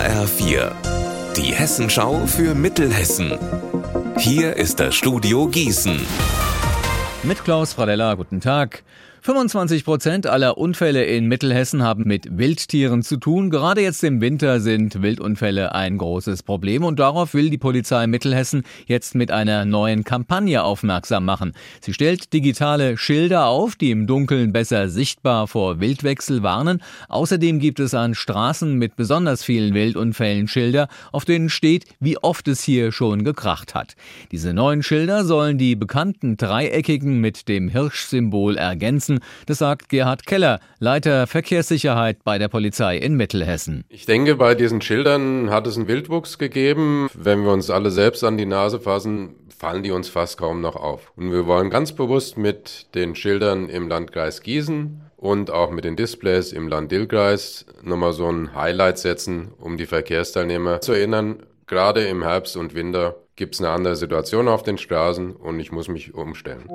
HR4, die Hessenschau für Mittelhessen. Hier ist das Studio Gießen. Mit Klaus Fradella, guten Tag. 25 Prozent aller Unfälle in Mittelhessen haben mit Wildtieren zu tun. Gerade jetzt im Winter sind Wildunfälle ein großes Problem und darauf will die Polizei Mittelhessen jetzt mit einer neuen Kampagne aufmerksam machen. Sie stellt digitale Schilder auf, die im Dunkeln besser sichtbar vor Wildwechsel warnen. Außerdem gibt es an Straßen mit besonders vielen Wildunfällen Schilder, auf denen steht, wie oft es hier schon gekracht hat. Diese neuen Schilder sollen die bekannten dreieckigen mit dem Hirschsymbol ergänzen müssen. Das sagt Gerhard Keller, Leiter Verkehrssicherheit bei der Polizei in Mittelhessen. Ich denke, bei diesen Schildern hat es einen Wildwuchs gegeben. Wenn wir uns alle selbst an die Nase fassen, fallen die uns fast kaum noch auf. Und wir wollen ganz bewusst mit den Schildern im Landkreis Gießen und auch mit den Displays im Land Dillkreis nochmal so ein Highlight setzen, um die Verkehrsteilnehmer zu erinnern. Gerade im Herbst und Winter gibt es eine andere Situation auf den Straßen und ich muss mich umstellen.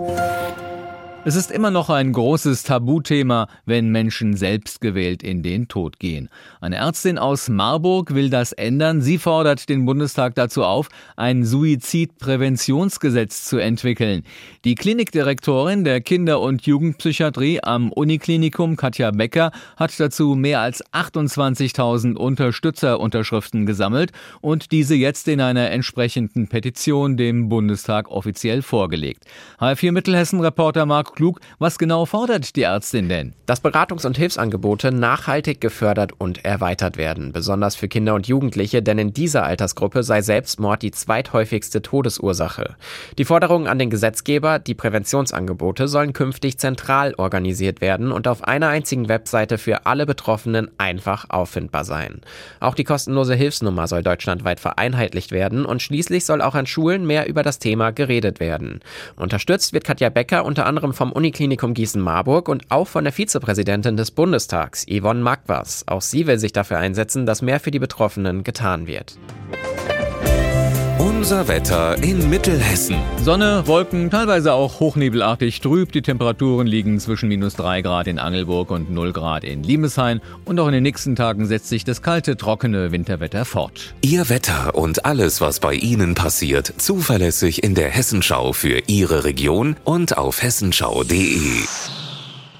Es ist immer noch ein großes Tabuthema, wenn Menschen selbstgewählt in den Tod gehen. Eine Ärztin aus Marburg will das ändern. Sie fordert den Bundestag dazu auf, ein Suizidpräventionsgesetz zu entwickeln. Die Klinikdirektorin der Kinder- und Jugendpsychiatrie am Uniklinikum, Katja Becker, hat dazu mehr als 28.000 Unterstützerunterschriften gesammelt und diese jetzt in einer entsprechenden Petition dem Bundestag offiziell vorgelegt. H4 Mittelhessen-Reporter Mark klug. Was genau fordert die Ärztin denn? Dass Beratungs- und Hilfsangebote nachhaltig gefördert und erweitert werden, besonders für Kinder und Jugendliche, denn in dieser Altersgruppe sei Selbstmord die zweithäufigste Todesursache. Die Forderung an den Gesetzgeber, die Präventionsangebote sollen künftig zentral organisiert werden und auf einer einzigen Webseite für alle Betroffenen einfach auffindbar sein. Auch die kostenlose Hilfsnummer soll deutschlandweit vereinheitlicht werden und schließlich soll auch an Schulen mehr über das Thema geredet werden. Unterstützt wird Katja Becker unter anderem vom vom Uniklinikum Gießen-Marburg und auch von der Vizepräsidentin des Bundestags, Yvonne Magwas. Auch sie will sich dafür einsetzen, dass mehr für die Betroffenen getan wird. Unser Wetter in Mittelhessen. Sonne, Wolken, teilweise auch hochnebelartig trüb. Die Temperaturen liegen zwischen minus 3 Grad in Angelburg und 0 Grad in Limeshain. Und auch in den nächsten Tagen setzt sich das kalte, trockene Winterwetter fort. Ihr Wetter und alles, was bei Ihnen passiert, zuverlässig in der Hessenschau für Ihre Region und auf hessenschau.de.